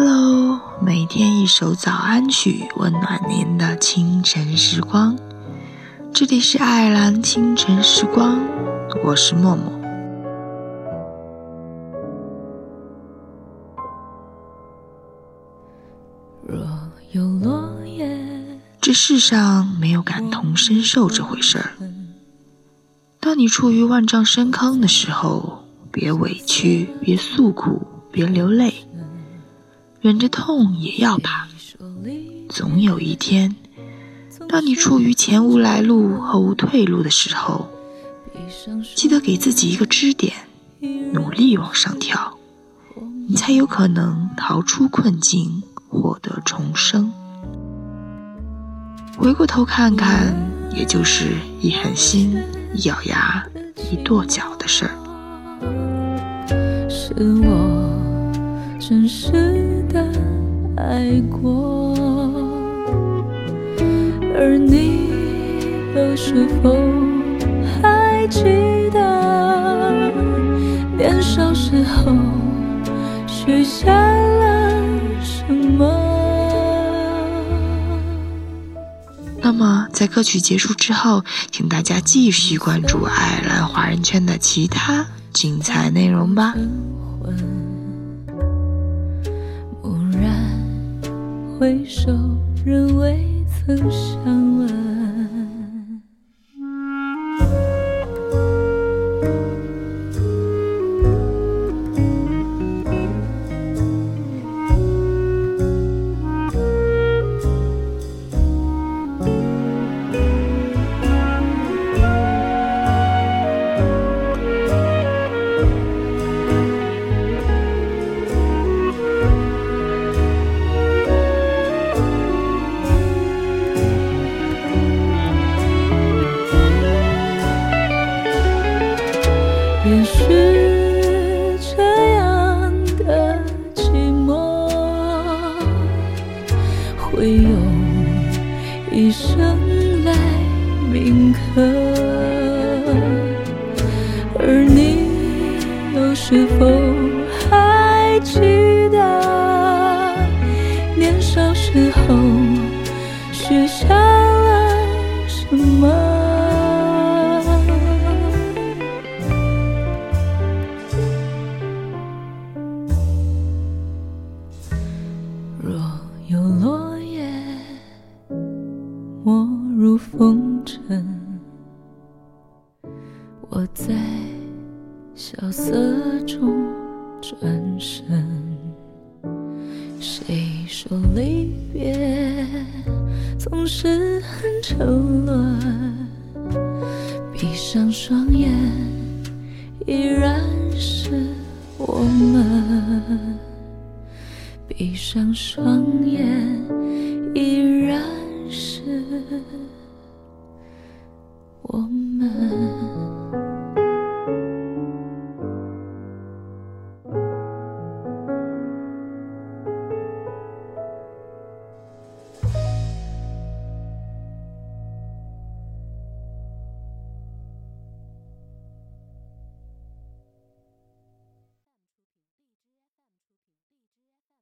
Hello，每天一首早安曲，温暖您的清晨时光。这里是爱尔兰清晨时光，我是默默。若有落叶，这世上没有感同身受这回事儿。当你处于万丈深坑的时候，别委屈，别诉苦，别流泪。忍着痛也要爬，总有一天，当你处于前无来路后无退路的时候，记得给自己一个支点，努力往上跳，你才有可能逃出困境，获得重生。回过头看看，也就是一狠心、一咬牙、一跺脚的事儿。是我真实。的爱过，而你又是否还记得年少时候许下了什么？那么，在歌曲结束之后，请大家继续关注爱尔兰华人圈的其他精彩内容吧。回首，仍未曾相问。会用一生来铭刻。而你又是否风尘，我在萧瑟中转身。谁说离别总是很沉沦？闭上双眼，依然是我们。闭上双眼，依然是。